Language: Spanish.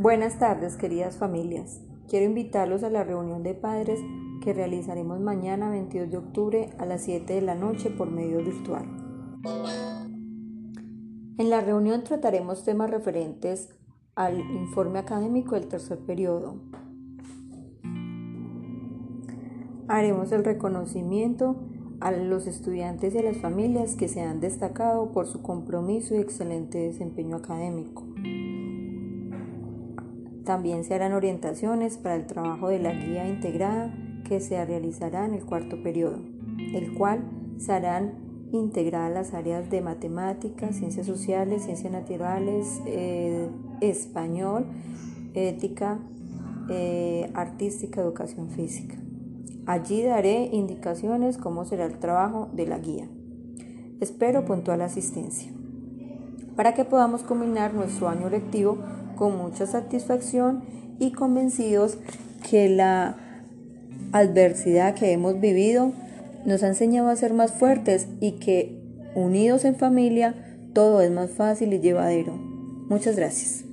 Buenas tardes, queridas familias. Quiero invitarlos a la reunión de padres que realizaremos mañana 22 de octubre a las 7 de la noche por medio virtual. En la reunión trataremos temas referentes al informe académico del tercer periodo. Haremos el reconocimiento a los estudiantes y a las familias que se han destacado por su compromiso y excelente desempeño académico. También se harán orientaciones para el trabajo de la guía integrada que se realizará en el cuarto periodo, el cual se harán integradas las áreas de matemáticas, ciencias sociales, ciencias naturales, eh, español, ética, eh, artística, educación física. Allí daré indicaciones cómo será el trabajo de la guía. Espero puntual asistencia para que podamos culminar nuestro año lectivo con mucha satisfacción y convencidos que la adversidad que hemos vivido nos ha enseñado a ser más fuertes y que unidos en familia todo es más fácil y llevadero. Muchas gracias.